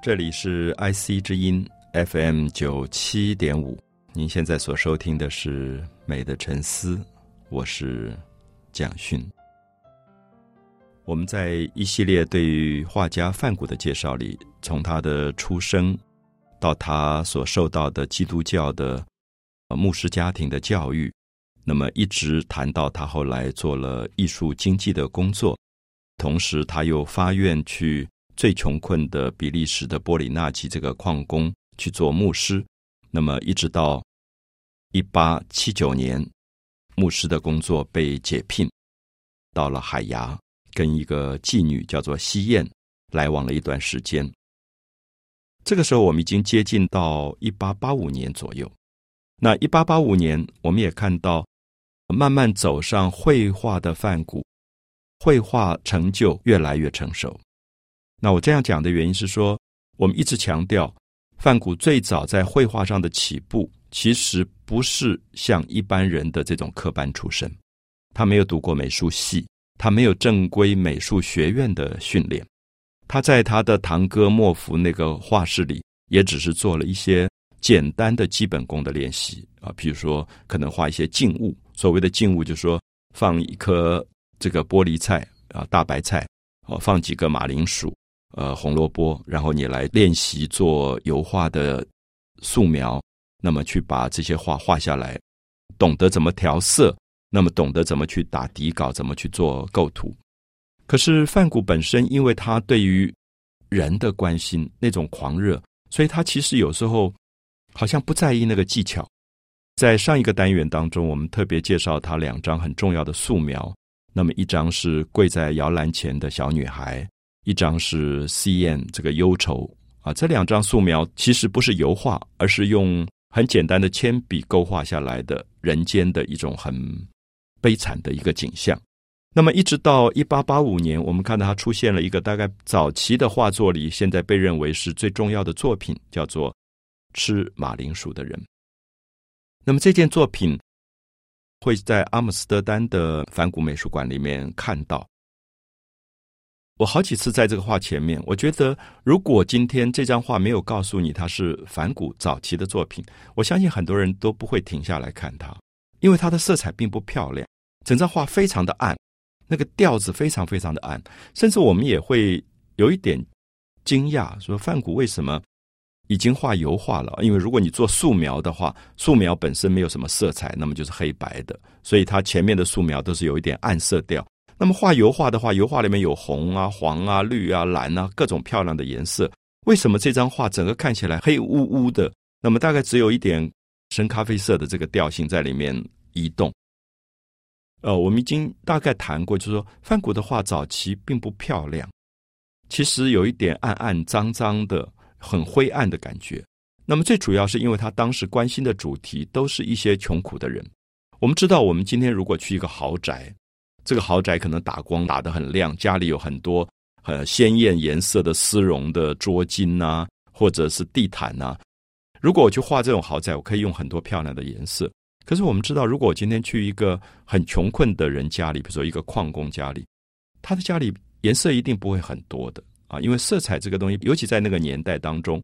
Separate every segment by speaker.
Speaker 1: 这里是 IC 之音 FM 九七点五，您现在所收听的是《美的沉思》，我是蒋勋。我们在一系列对于画家范谷的介绍里，从他的出生到他所受到的基督教的牧师家庭的教育，那么一直谈到他后来做了艺术经济的工作，同时他又发愿去。最穷困的比利时的波里纳奇这个矿工去做牧师，那么一直到一八七九年，牧师的工作被解聘，到了海牙，跟一个妓女叫做西燕来往了一段时间。这个时候，我们已经接近到一八八五年左右。那一八八五年，我们也看到慢慢走上绘画的范谷，绘画成就越来越成熟。那我这样讲的原因是说，我们一直强调，范谷最早在绘画上的起步，其实不是像一般人的这种科班出身，他没有读过美术系，他没有正规美术学院的训练，他在他的堂哥莫福那个画室里，也只是做了一些简单的基本功的练习啊，比如说可能画一些静物，所谓的静物就是说放一颗这个玻璃菜啊，大白菜，哦，放几个马铃薯。呃，红萝卜，然后你来练习做油画的素描，那么去把这些画画下来，懂得怎么调色，那么懂得怎么去打底稿，怎么去做构图。可是范谷本身，因为他对于人的关心那种狂热，所以他其实有时候好像不在意那个技巧。在上一个单元当中，我们特别介绍他两张很重要的素描，那么一张是跪在摇篮前的小女孩。一张是 C N 这个忧愁啊，这两张素描其实不是油画，而是用很简单的铅笔勾画下来的人间的一种很悲惨的一个景象。那么一直到一八八五年，我们看到它出现了一个大概早期的画作里，现在被认为是最重要的作品，叫做《吃马铃薯的人》。那么这件作品会在阿姆斯特丹的梵谷美术馆里面看到。我好几次在这个画前面，我觉得如果今天这张画没有告诉你它是梵谷早期的作品，我相信很多人都不会停下来看它，因为它的色彩并不漂亮，整张画非常的暗，那个调子非常非常的暗，甚至我们也会有一点惊讶，说梵谷为什么已经画油画了？因为如果你做素描的话，素描本身没有什么色彩，那么就是黑白的，所以它前面的素描都是有一点暗色调。那么画油画的话，油画里面有红啊、黄啊、绿啊、蓝啊，各种漂亮的颜色。为什么这张画整个看起来黑乌乌的？那么大概只有一点深咖啡色的这个调性在里面移动。呃，我们已经大概谈过，就是说梵谷的画早期并不漂亮，其实有一点暗暗脏脏的、很灰暗的感觉。那么最主要是因为他当时关心的主题都是一些穷苦的人。我们知道，我们今天如果去一个豪宅。这个豪宅可能打光打得很亮，家里有很多很鲜艳颜色的丝绒的桌巾呐，或者是地毯呐。如果我去画这种豪宅，我可以用很多漂亮的颜色。可是我们知道，如果我今天去一个很穷困的人家里，比如说一个矿工家里，他的家里颜色一定不会很多的啊，因为色彩这个东西，尤其在那个年代当中，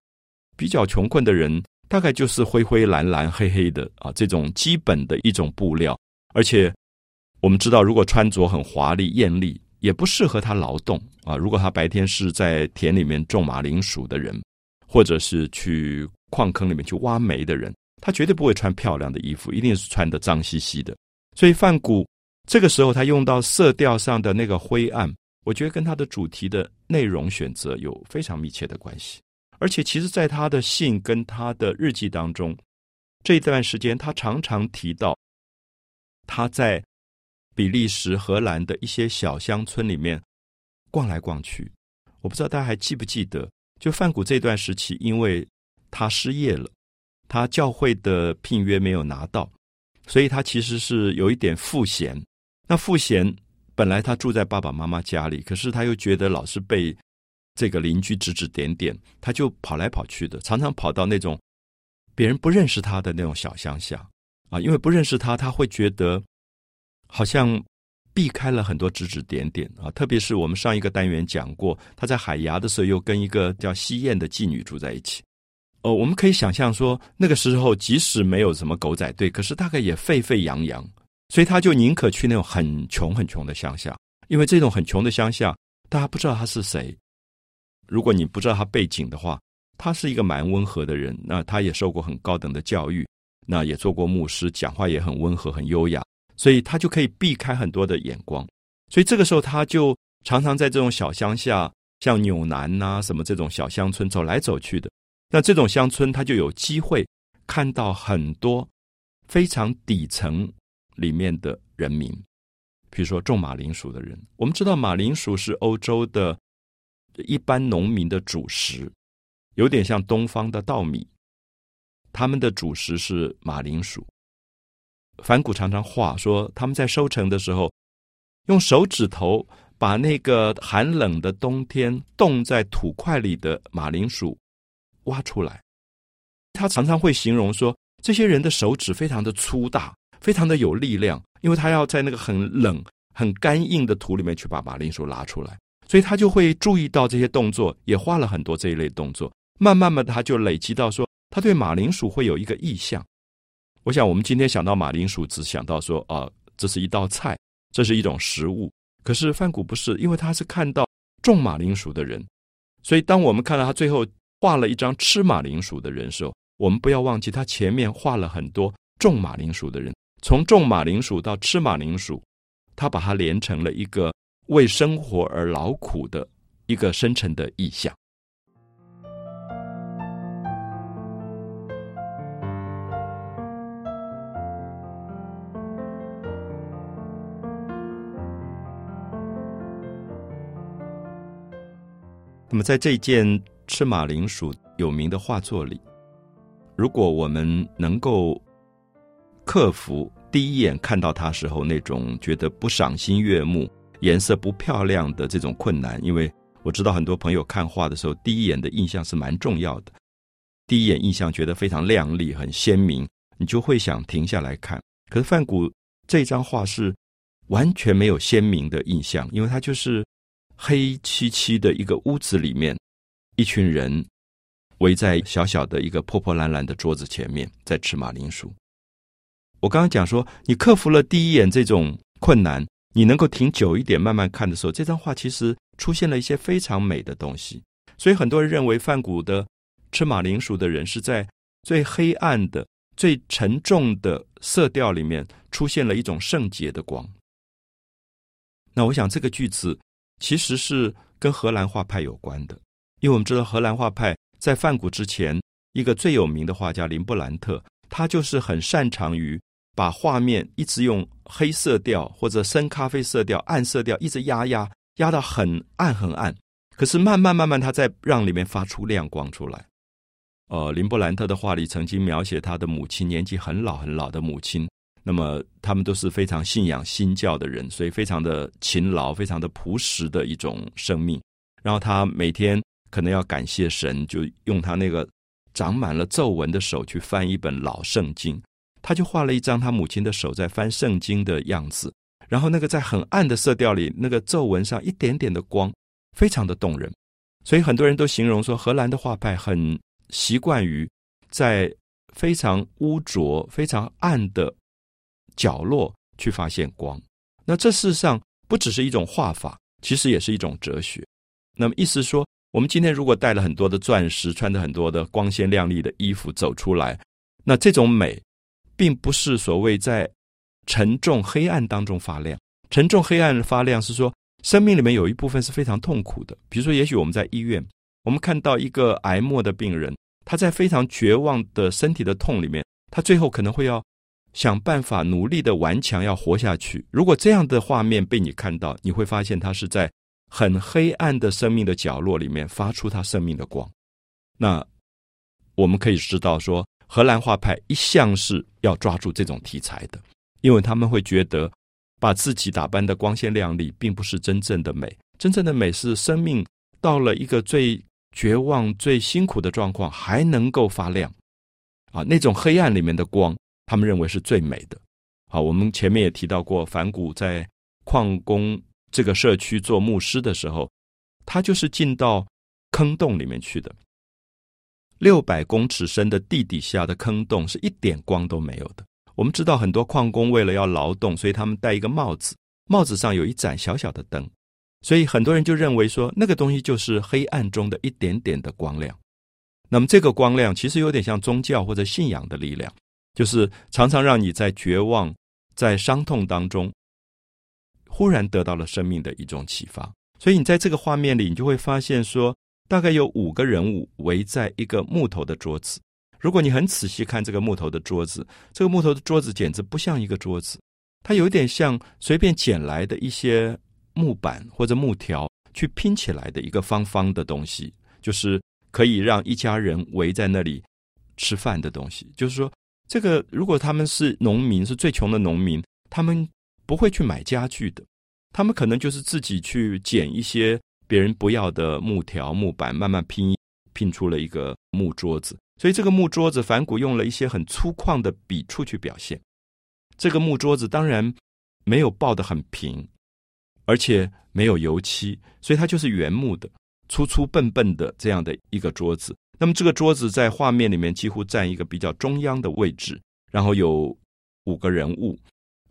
Speaker 1: 比较穷困的人大概就是灰灰蓝蓝黑黑的啊，这种基本的一种布料，而且。我们知道，如果穿着很华丽艳丽，也不适合他劳动啊。如果他白天是在田里面种马铃薯的人，或者是去矿坑里面去挖煤的人，他绝对不会穿漂亮的衣服，一定是穿的脏兮兮的。所以范谷这个时候他用到色调上的那个灰暗，我觉得跟他的主题的内容选择有非常密切的关系。而且，其实，在他的信跟他的日记当中，这一段时间他常常提到他在。比利时、荷兰的一些小乡村里面逛来逛去，我不知道大家还记不记得，就范谷这段时期，因为他失业了，他教会的聘约没有拿到，所以他其实是有一点赋闲。那赋闲本来他住在爸爸妈妈家里，可是他又觉得老是被这个邻居指指点点，他就跑来跑去的，常常跑到那种别人不认识他的那种小乡下啊，因为不认识他，他会觉得。好像避开了很多指指点点啊。特别是我们上一个单元讲过，他在海牙的时候又跟一个叫西燕的妓女住在一起。哦，我们可以想象说，那个时候即使没有什么狗仔队，可是大概也沸沸扬扬。所以他就宁可去那种很穷很穷的乡下，因为这种很穷的乡下，大家不知道他是谁。如果你不知道他背景的话，他是一个蛮温和的人，那他也受过很高等的教育，那也做过牧师，讲话也很温和、很优雅，所以他就可以避开很多的眼光。所以这个时候，他就常常在这种小乡下，像纽南呐什么这种小乡村走来走去的。那这种乡村，他就有机会看到很多非常底层里面的人民，比如说种马铃薯的人。我们知道，马铃薯是欧洲的一般农民的主食。有点像东方的稻米，他们的主食是马铃薯。反骨常常画说，他们在收成的时候，用手指头把那个寒冷的冬天冻在土块里的马铃薯挖出来。他常常会形容说，这些人的手指非常的粗大，非常的有力量，因为他要在那个很冷、很干硬的土里面去把马铃薯拉出来，所以他就会注意到这些动作，也画了很多这一类动作。慢慢的，他就累积到说，他对马铃薯会有一个意向。我想，我们今天想到马铃薯，只想到说，啊，这是一道菜，这是一种食物。可是范谷不是，因为他是看到种马铃薯的人，所以当我们看到他最后画了一张吃马铃薯的人时候，我们不要忘记他前面画了很多种马铃薯的人，从种马铃薯到吃马铃薯，他把它连成了一个为生活而劳苦的一个深沉的意象。那么，在这件吃马铃薯有名的画作里，如果我们能够克服第一眼看到它时候那种觉得不赏心悦目、颜色不漂亮的这种困难，因为我知道很多朋友看画的时候，第一眼的印象是蛮重要的。第一眼印象觉得非常亮丽、很鲜明，你就会想停下来看。可是范谷这张画是完全没有鲜明的印象，因为它就是。黑漆漆的一个屋子里面，一群人围在小小的一个破破烂烂的桌子前面，在吃马铃薯。我刚刚讲说，你克服了第一眼这种困难，你能够停久一点慢慢看的时候，这张画其实出现了一些非常美的东西。所以很多人认为，梵谷的吃马铃薯的人是在最黑暗的、最沉重的色调里面出现了一种圣洁的光。那我想这个句子。其实是跟荷兰画派有关的，因为我们知道荷兰画派在梵谷之前，一个最有名的画家林布兰特，他就是很擅长于把画面一直用黑色调或者深咖啡色调、暗色调一直压压压到很暗很暗，可是慢慢慢慢，他在让里面发出亮光出来。呃，林布兰特的画里曾经描写他的母亲，年纪很老很老的母亲。那么他们都是非常信仰新教的人，所以非常的勤劳，非常的朴实的一种生命。然后他每天可能要感谢神，就用他那个长满了皱纹的手去翻一本老圣经。他就画了一张他母亲的手在翻圣经的样子，然后那个在很暗的色调里，那个皱纹上一点点的光，非常的动人。所以很多人都形容说，荷兰的画派很习惯于在非常污浊、非常暗的。角落去发现光，那这事实上不只是一种画法，其实也是一种哲学。那么意思说，我们今天如果带了很多的钻石，穿着很多的光鲜亮丽的衣服走出来，那这种美，并不是所谓在沉重黑暗当中发亮。沉重黑暗的发亮是说，生命里面有一部分是非常痛苦的。比如说，也许我们在医院，我们看到一个癌末的病人，他在非常绝望的身体的痛里面，他最后可能会要。想办法努力的顽强要活下去。如果这样的画面被你看到，你会发现他是在很黑暗的生命的角落里面发出他生命的光。那我们可以知道说，荷兰画派一向是要抓住这种题材的，因为他们会觉得把自己打扮的光鲜亮丽，并不是真正的美。真正的美是生命到了一个最绝望、最辛苦的状况，还能够发亮啊！那种黑暗里面的光。他们认为是最美的。好，我们前面也提到过，梵谷在矿工这个社区做牧师的时候，他就是进到坑洞里面去的。六百公尺深的地底下的坑洞是一点光都没有的。我们知道很多矿工为了要劳动，所以他们戴一个帽子，帽子上有一盏小小的灯，所以很多人就认为说那个东西就是黑暗中的一点点的光亮。那么这个光亮其实有点像宗教或者信仰的力量，就是常常让你在绝望、在伤痛当中，忽然得到了生命的一种启发。所以你在这个画面里，你就会发现说，大概有五个人物围在一个木头的桌子。如果你很仔细看这个木头的桌子，这个木头的桌子简直不像一个桌子，它有点像随便捡来的一些木板或者木条去拼起来的一个方方的东西，就是。可以让一家人围在那里吃饭的东西，就是说，这个如果他们是农民，是最穷的农民，他们不会去买家具的，他们可能就是自己去捡一些别人不要的木条、木板，慢慢拼拼出了一个木桌子。所以这个木桌子，反古用了一些很粗犷的笔触去表现。这个木桌子当然没有抱得很平，而且没有油漆，所以它就是原木的。粗粗笨笨的这样的一个桌子，那么这个桌子在画面里面几乎占一个比较中央的位置，然后有五个人物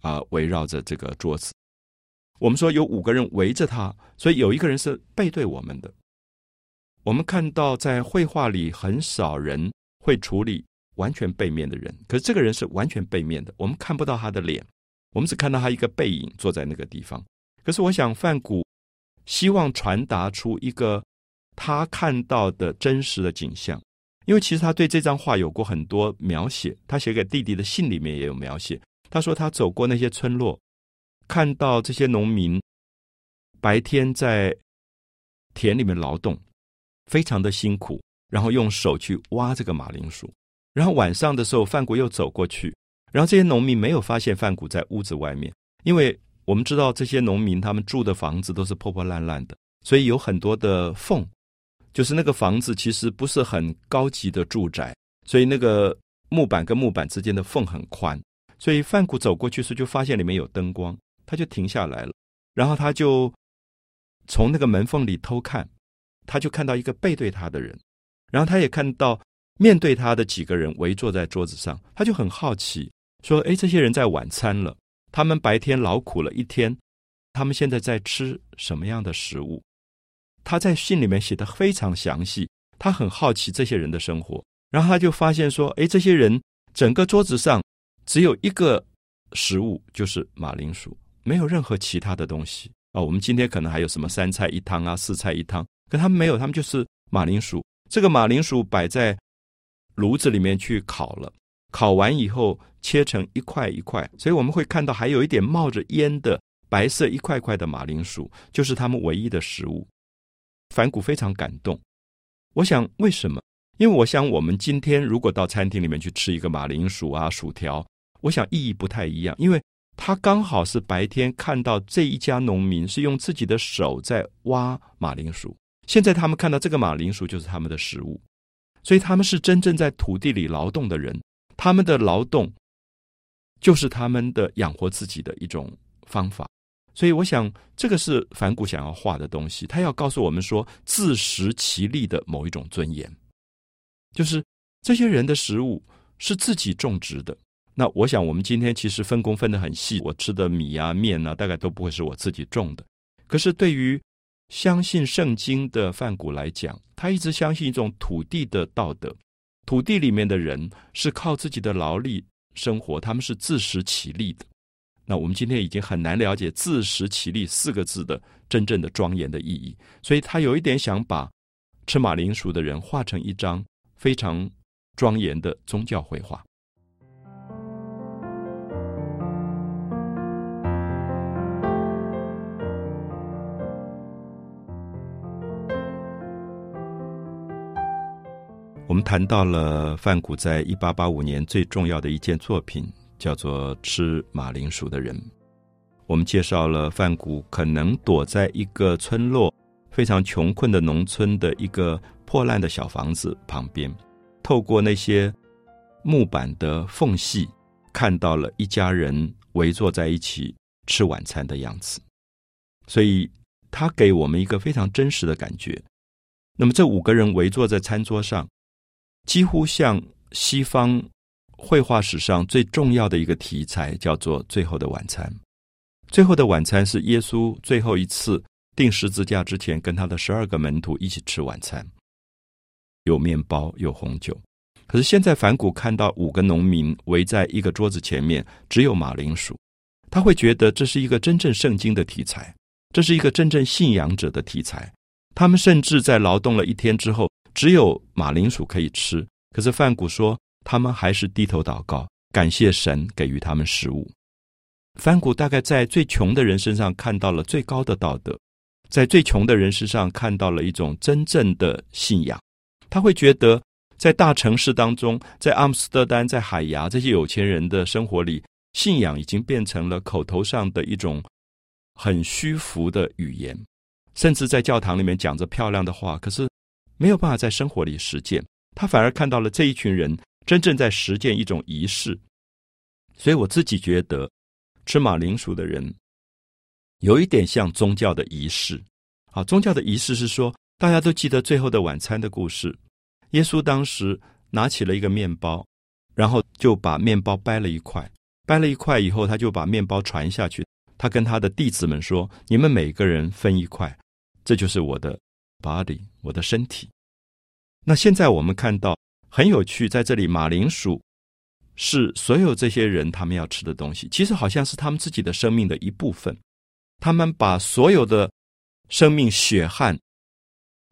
Speaker 1: 啊围绕着这个桌子。我们说有五个人围着他，所以有一个人是背对我们的。我们看到在绘画里很少人会处理完全背面的人，可是这个人是完全背面的，我们看不到他的脸，我们只看到他一个背影坐在那个地方。可是我想范古。希望传达出一个他看到的真实的景象，因为其实他对这张画有过很多描写。他写给弟弟的信里面也有描写。他说他走过那些村落，看到这些农民白天在田里面劳动，非常的辛苦，然后用手去挖这个马铃薯。然后晚上的时候，范谷又走过去，然后这些农民没有发现范谷在屋子外面，因为。我们知道这些农民他们住的房子都是破破烂烂的，所以有很多的缝，就是那个房子其实不是很高级的住宅，所以那个木板跟木板之间的缝很宽，所以范谷走过去时就发现里面有灯光，他就停下来了，然后他就从那个门缝里偷看，他就看到一个背对他的人，然后他也看到面对他的几个人围坐在桌子上，他就很好奇，说：“哎，这些人在晚餐了。”他们白天劳苦了一天，他们现在在吃什么样的食物？他在信里面写的非常详细，他很好奇这些人的生活，然后他就发现说：“哎，这些人整个桌子上只有一个食物，就是马铃薯，没有任何其他的东西啊。我们今天可能还有什么三菜一汤啊，四菜一汤，可他们没有，他们就是马铃薯。这个马铃薯摆在炉子里面去烤了。”烤完以后切成一块一块，所以我们会看到还有一点冒着烟的白色一块块的马铃薯，就是他们唯一的食物。反骨非常感动。我想为什么？因为我想我们今天如果到餐厅里面去吃一个马铃薯啊薯条，我想意义不太一样，因为他刚好是白天看到这一家农民是用自己的手在挖马铃薯，现在他们看到这个马铃薯就是他们的食物，所以他们是真正在土地里劳动的人。他们的劳动就是他们的养活自己的一种方法，所以我想这个是反骨想要画的东西。他要告诉我们说，自食其力的某一种尊严，就是这些人的食物是自己种植的。那我想，我们今天其实分工分得很细，我吃的米啊、面啊，大概都不会是我自己种的。可是对于相信圣经的范谷来讲，他一直相信一种土地的道德。土地里面的人是靠自己的劳力生活，他们是自食其力的。那我们今天已经很难了解“自食其力”四个字的真正的庄严的意义，所以他有一点想把吃马铃薯的人画成一张非常庄严的宗教绘画。我们谈到了范谷在一八八五年最重要的一件作品，叫做《吃马铃薯的人》。我们介绍了范谷可能躲在一个村落非常穷困的农村的一个破烂的小房子旁边，透过那些木板的缝隙，看到了一家人围坐在一起吃晚餐的样子，所以他给我们一个非常真实的感觉。那么这五个人围坐在餐桌上，几乎像西方绘画史上最重要的一个题材，叫做《最后的晚餐》。《最后的晚餐》是耶稣最后一次钉十字架之前，跟他的十二个门徒一起吃晚餐，有面包，有红酒。可是现在反谷看到五个农民围在一个桌子前面，只有马铃薯，他会觉得这是一个真正圣经的题材，这是一个真正信仰者的题材。他们甚至在劳动了一天之后，只有马铃薯可以吃。可是范谷说，他们还是低头祷告，感谢神给予他们食物。范谷大概在最穷的人身上看到了最高的道德，在最穷的人身上看到了一种真正的信仰。他会觉得，在大城市当中，在阿姆斯特丹、在海牙这些有钱人的生活里，信仰已经变成了口头上的一种很虚浮的语言。甚至在教堂里面讲着漂亮的话，可是没有办法在生活里实践。他反而看到了这一群人真正在实践一种仪式。所以我自己觉得，吃马铃薯的人有一点像宗教的仪式。啊，宗教的仪式是说，大家都记得最后的晚餐的故事。耶稣当时拿起了一个面包，然后就把面包掰了一块，掰了一块以后，他就把面包传下去。他跟他的弟子们说：“你们每个人分一块。”这就是我的 body，我的身体。那现在我们看到很有趣，在这里马铃薯是所有这些人他们要吃的东西，其实好像是他们自己的生命的一部分。他们把所有的生命血汗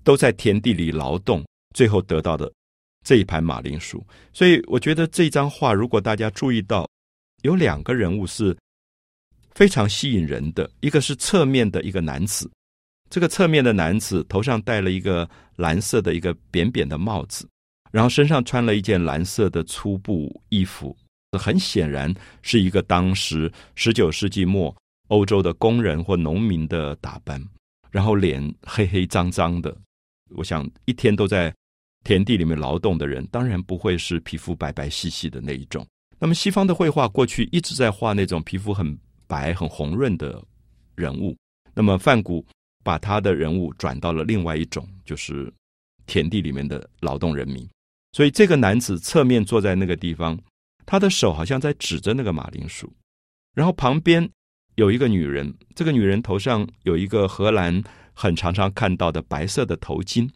Speaker 1: 都在田地里劳动，最后得到的这一盘马铃薯。所以我觉得这张画，如果大家注意到，有两个人物是非常吸引人的，一个是侧面的一个男子。这个侧面的男子头上戴了一个蓝色的一个扁扁的帽子，然后身上穿了一件蓝色的粗布衣服，很显然是一个当时十九世纪末欧洲的工人或农民的打扮。然后脸黑黑脏脏的，我想一天都在田地里面劳动的人，当然不会是皮肤白白细细的那一种。那么西方的绘画过去一直在画那种皮肤很白很红润的人物，那么梵谷。把他的人物转到了另外一种，就是田地里面的劳动人民。所以这个男子侧面坐在那个地方，他的手好像在指着那个马铃薯。然后旁边有一个女人，这个女人头上有一个荷兰很常常看到的白色的头巾，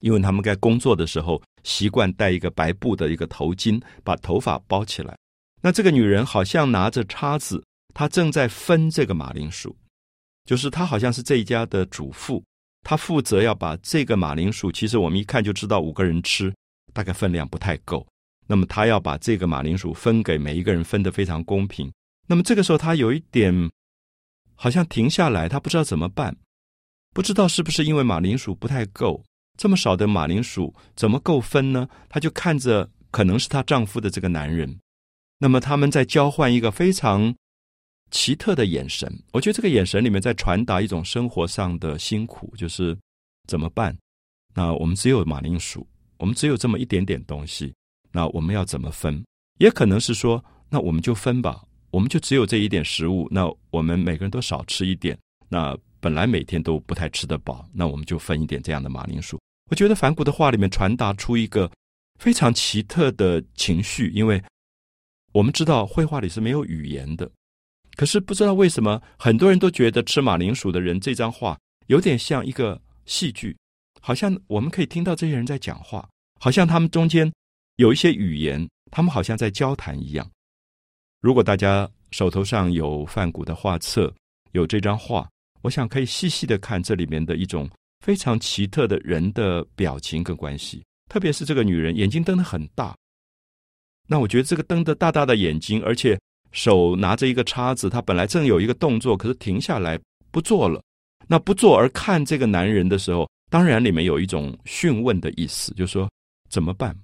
Speaker 1: 因为他们在工作的时候习惯戴一个白布的一个头巾，把头发包起来。那这个女人好像拿着叉子，她正在分这个马铃薯。就是他好像是这一家的主妇，他负责要把这个马铃薯。其实我们一看就知道五个人吃大概分量不太够，那么他要把这个马铃薯分给每一个人，分得非常公平。那么这个时候他有一点好像停下来，他不知道怎么办，不知道是不是因为马铃薯不太够，这么少的马铃薯怎么够分呢？他就看着可能是她丈夫的这个男人，那么他们在交换一个非常。奇特的眼神，我觉得这个眼神里面在传达一种生活上的辛苦，就是怎么办？那我们只有马铃薯，我们只有这么一点点东西，那我们要怎么分？也可能是说，那我们就分吧，我们就只有这一点食物，那我们每个人都少吃一点。那本来每天都不太吃得饱，那我们就分一点这样的马铃薯。我觉得梵谷的画里面传达出一个非常奇特的情绪，因为我们知道绘画里是没有语言的。可是不知道为什么，很多人都觉得吃马铃薯的人这张画有点像一个戏剧，好像我们可以听到这些人在讲话，好像他们中间有一些语言，他们好像在交谈一样。如果大家手头上有梵谷的画册，有这张画，我想可以细细的看这里面的一种非常奇特的人的表情跟关系，特别是这个女人眼睛瞪得很大，那我觉得这个瞪得大大的眼睛，而且。手拿着一个叉子，他本来正有一个动作，可是停下来不做了。那不做而看这个男人的时候，当然里面有一种询问的意思，就是说怎么办？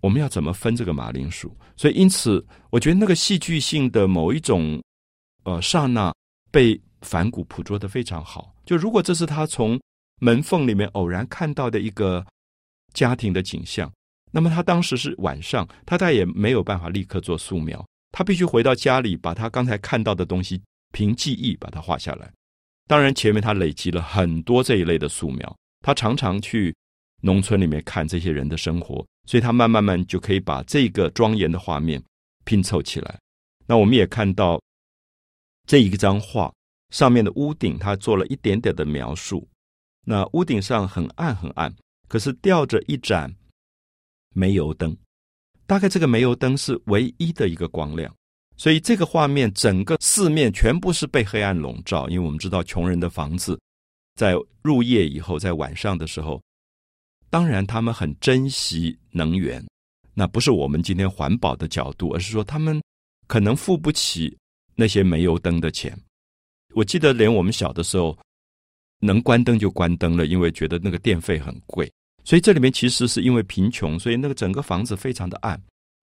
Speaker 1: 我们要怎么分这个马铃薯？所以因此，我觉得那个戏剧性的某一种呃刹那被反骨捕捉的非常好。就如果这是他从门缝里面偶然看到的一个家庭的景象，那么他当时是晚上，他再也没有办法立刻做素描。他必须回到家里，把他刚才看到的东西凭记忆把它画下来。当然，前面他累积了很多这一类的素描，他常常去农村里面看这些人的生活，所以他慢慢慢就可以把这个庄严的画面拼凑起来。那我们也看到这一张画上面的屋顶，他做了一点点的描述。那屋顶上很暗很暗，可是吊着一盏煤油灯。大概这个煤油灯是唯一的一个光亮，所以这个画面整个四面全部是被黑暗笼罩。因为我们知道，穷人的房子在入夜以后，在晚上的时候，当然他们很珍惜能源。那不是我们今天环保的角度，而是说他们可能付不起那些煤油灯的钱。我记得连我们小的时候，能关灯就关灯了，因为觉得那个电费很贵。所以这里面其实是因为贫穷，所以那个整个房子非常的暗。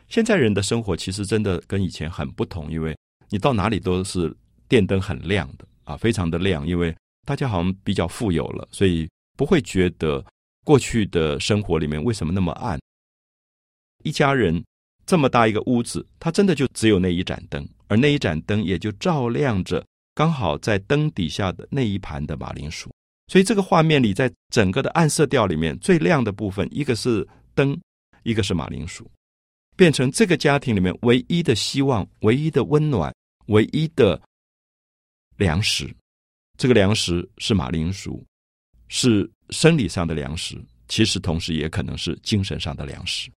Speaker 1: 现在人的生活其实真的跟以前很不同，因为你到哪里都是电灯很亮的啊，非常的亮。因为大家好像比较富有了，所以不会觉得过去的生活里面为什么那么暗。一家人这么大一个屋子，它真的就只有那一盏灯，而那一盏灯也就照亮着刚好在灯底下的那一盘的马铃薯。所以这个画面里，在整个的暗色调里面，最亮的部分，一个是灯，一个是马铃薯，变成这个家庭里面唯一的希望、唯一的温暖、唯一的粮食。这个粮食是马铃薯，是生理上的粮食，其实同时也可能是精神上的粮食。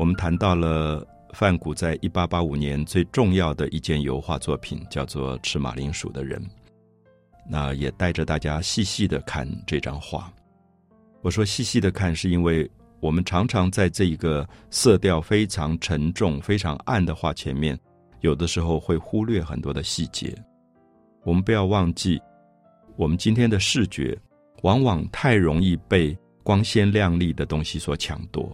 Speaker 1: 我们谈到了范谷在一八八五年最重要的一件油画作品，叫做《吃马铃薯的人》。那也带着大家细细的看这张画。我说细细的看，是因为我们常常在这一个色调非常沉重、非常暗的画前面，有的时候会忽略很多的细节。我们不要忘记，我们今天的视觉往往太容易被光鲜亮丽的东西所抢夺。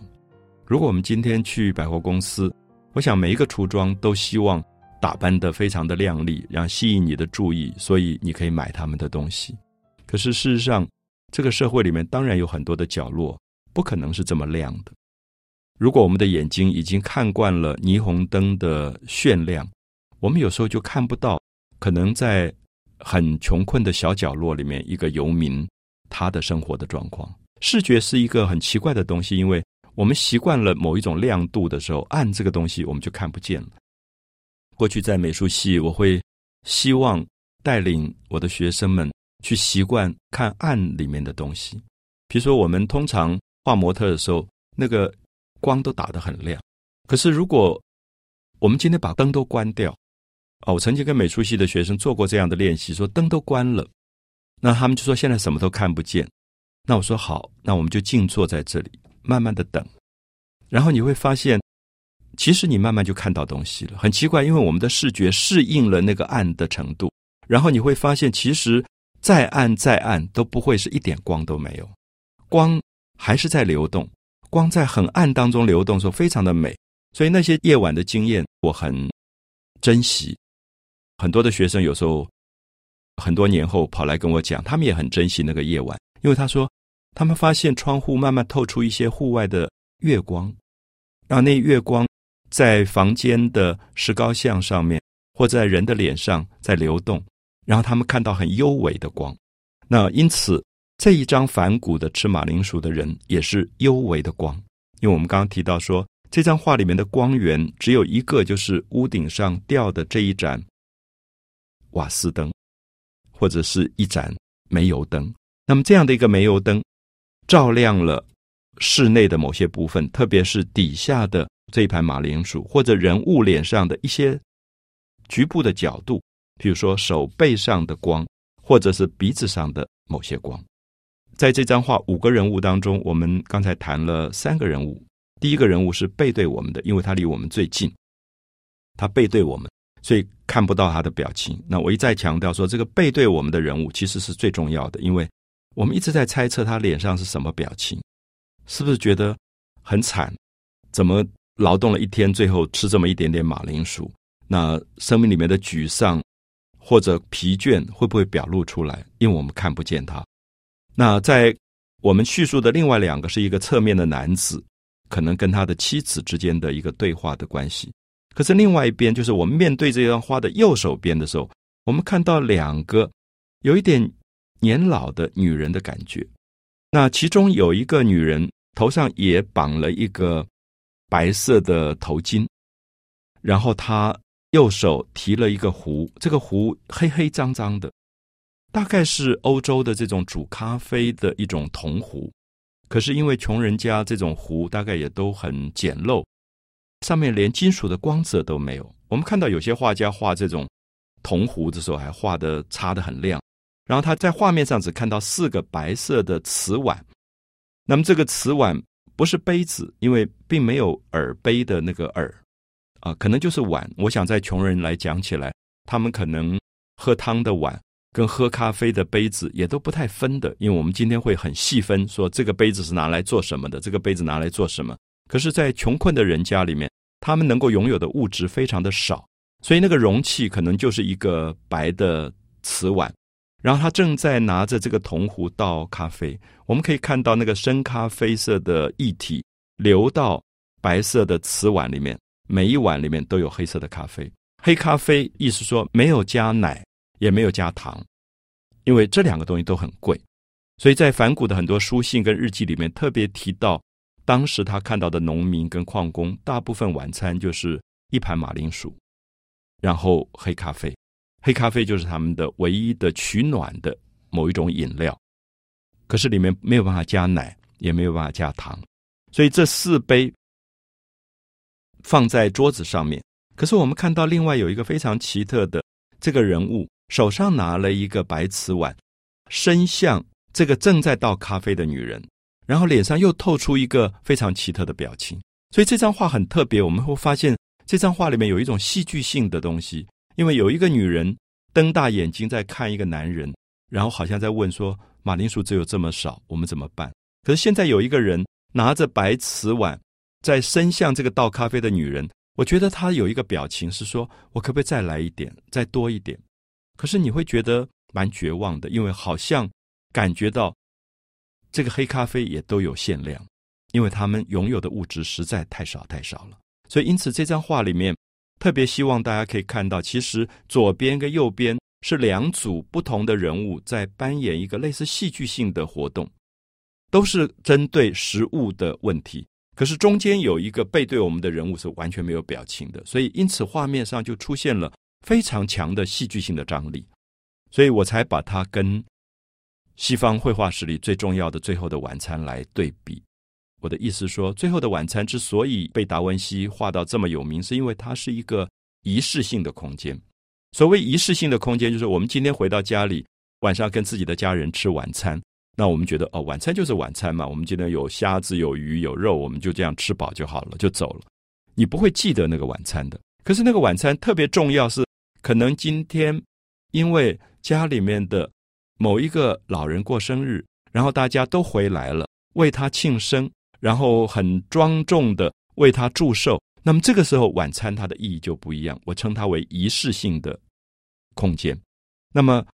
Speaker 1: 如果我们今天去百货公司，我想每一个橱窗都希望打扮得非常的靓丽，让吸引你的注意，所以你可以买他们的东西。可是事实上，这个社会里面当然有很多的角落不可能是这么亮的。如果我们的眼睛已经看惯了霓虹灯的炫亮，我们有时候就看不到可能在很穷困的小角落里面一个游民他的生活的状况。视觉是一个很奇怪的东西，因为。我们习惯了某一种亮度的时候，暗这个东西我们就看不见了。过去在美术系，我会希望带领我的学生们去习惯看暗里面的东西。比如说，我们通常画模特的时候，那个光都打得很亮。可是如果我们今天把灯都关掉，哦，我曾经跟美术系的学生做过这样的练习，说灯都关了，那他们就说现在什么都看不见。那我说好，那我们就静坐在这里。慢慢的等，然后你会发现，其实你慢慢就看到东西了。很奇怪，因为我们的视觉适应了那个暗的程度，然后你会发现，其实再暗再暗都不会是一点光都没有，光还是在流动，光在很暗当中流动，时候非常的美。所以那些夜晚的经验，我很珍惜。很多的学生有时候很多年后跑来跟我讲，他们也很珍惜那个夜晚，因为他说。他们发现窗户慢慢透出一些户外的月光，然后那月光在房间的石膏像上面，或在人的脸上在流动，然后他们看到很幽微的光。那因此这一张反骨的吃马铃薯的人也是幽微的光，因为我们刚刚提到说，这张画里面的光源只有一个，就是屋顶上吊的这一盏瓦斯灯，或者是一盏煤油灯。那么这样的一个煤油灯。照亮了室内的某些部分，特别是底下的这一盘马铃薯，或者人物脸上的一些局部的角度，比如说手背上的光，或者是鼻子上的某些光。在这张画五个人物当中，我们刚才谈了三个人物。第一个人物是背对我们的，因为他离我们最近，他背对我们，所以看不到他的表情。那我一再强调说，这个背对我们的人物其实是最重要的，因为。我们一直在猜测他脸上是什么表情，是不是觉得很惨？怎么劳动了一天，最后吃这么一点点马铃薯，那生命里面的沮丧或者疲倦会不会表露出来？因为我们看不见他。那在我们叙述的另外两个是一个侧面的男子，可能跟他的妻子之间的一个对话的关系。可是另外一边，就是我们面对这张画的右手边的时候，我们看到两个有一点年老的女人的感觉。那其中有一个女人头上也绑了一个白色的头巾，然后她右手提了一个壶，这个壶黑黑脏脏的。大概是欧洲的这种煮咖啡的一种铜壶，可是因为穷人家这种壶大概也都很简陋，上面连金属的光泽都没有。我们看到有些画家画这种铜壶的时候，还画的擦的很亮。然后他在画面上只看到四个白色的瓷碗，那么这个瓷碗不是杯子，因为并没有耳杯的那个耳啊，可能就是碗。我想在穷人来讲起来，他们可能喝汤的碗。跟喝咖啡的杯子也都不太分的，因为我们今天会很细分，说这个杯子是拿来做什么的，这个杯子拿来做什么。可是，在穷困的人家里面，他们能够拥有的物质非常的少，所以那个容器可能就是一个白的瓷碗，然后他正在拿着这个铜壶倒咖啡。我们可以看到那个深咖啡色的液体流到白色的瓷碗里面，每一碗里面都有黑色的咖啡。黑咖啡意思说没有加奶。也没有加糖，因为这两个东西都很贵，所以在反古的很多书信跟日记里面特别提到，当时他看到的农民跟矿工，大部分晚餐就是一盘马铃薯，然后黑咖啡，黑咖啡就是他们的唯一的取暖的某一种饮料，可是里面没有办法加奶，也没有办法加糖，所以这四杯放在桌子上面，可是我们看到另外有一个非常奇特的这个人物。手上拿了一个白瓷碗，伸向这个正在倒咖啡的女人，然后脸上又透出一个非常奇特的表情。所以这张画很特别，我们会发现这张画里面有一种戏剧性的东西，因为有一个女人瞪大眼睛在看一个男人，然后好像在问说：“马铃薯只有这么少，我们怎么办？”可是现在有一个人拿着白瓷碗在伸向这个倒咖啡的女人，我觉得他有一个表情是说：“我可不可以再来一点，再多一点？”可是你会觉得蛮绝望的，因为好像感觉到这个黑咖啡也都有限量，因为他们拥有的物质实在太少太少了。所以，因此这张画里面特别希望大家可以看到，其实左边跟右边是两组不同的人物在扮演一个类似戏剧性的活动，都是针对食物的问题。可是中间有一个背对我们的人物是完全没有表情的，所以因此画面上就出现了。非常强的戏剧性的张力，所以我才把它跟西方绘画史里最重要的《最后的晚餐》来对比。我的意思说，《最后的晚餐》之所以被达文西画到这么有名，是因为它是一个仪式性的空间。所谓仪式性的空间，就是我们今天回到家里，晚上跟自己的家人吃晚餐，那我们觉得哦，晚餐就是晚餐嘛。我们今天有虾子、有鱼、有肉，我们就这样吃饱就好了，就走了。你不会记得那个晚餐的。可是那个晚餐特别重要，是。可能今天，因为家里面的某一个老人过生日，然后大家都回来了，为他庆生，然后很庄重的为他祝寿。那么这个时候晚餐它的意义就不一样，我称它为仪式性的空间。那么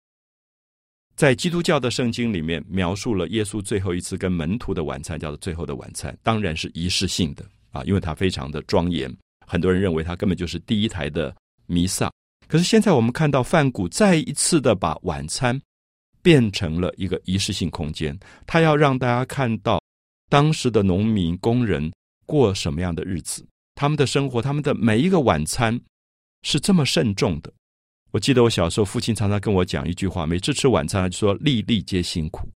Speaker 1: 在基督教的圣经里面描述了耶稣最后一次跟门徒的晚餐，叫做最后的晚餐，当然是仪式性的啊，因为它非常的庄严。很多人认为它根本就是第一台的弥撒。可是现在我们看到范谷再一次的把晚餐变成了一个仪式性空间，他要让大家看到当时的农民工人过什么样的日子，他们的生活，他们的每一个晚餐是这么慎重的。我记得我小时候，父亲常常跟我讲一句话，每次吃晚餐就说“粒粒皆辛苦”。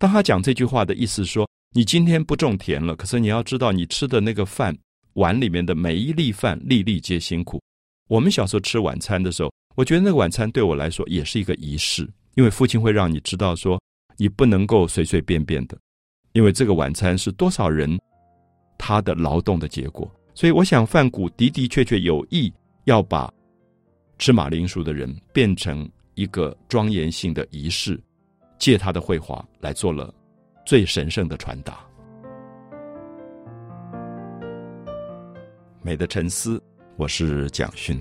Speaker 1: 当他讲这句话的意思说，你今天不种田了，可是你要知道，你吃的那个饭碗里面的每一粒饭，粒粒皆辛苦。我们小时候吃晚餐的时候，我觉得那个晚餐对我来说也是一个仪式，因为父亲会让你知道说，你不能够随随便便的，因为这个晚餐是多少人他的劳动的结果。所以，我想范古的的确确有意要把吃马铃薯的人变成一个庄严性的仪式，借他的绘画来做了最神圣的传达。美的沉思，我是蒋勋。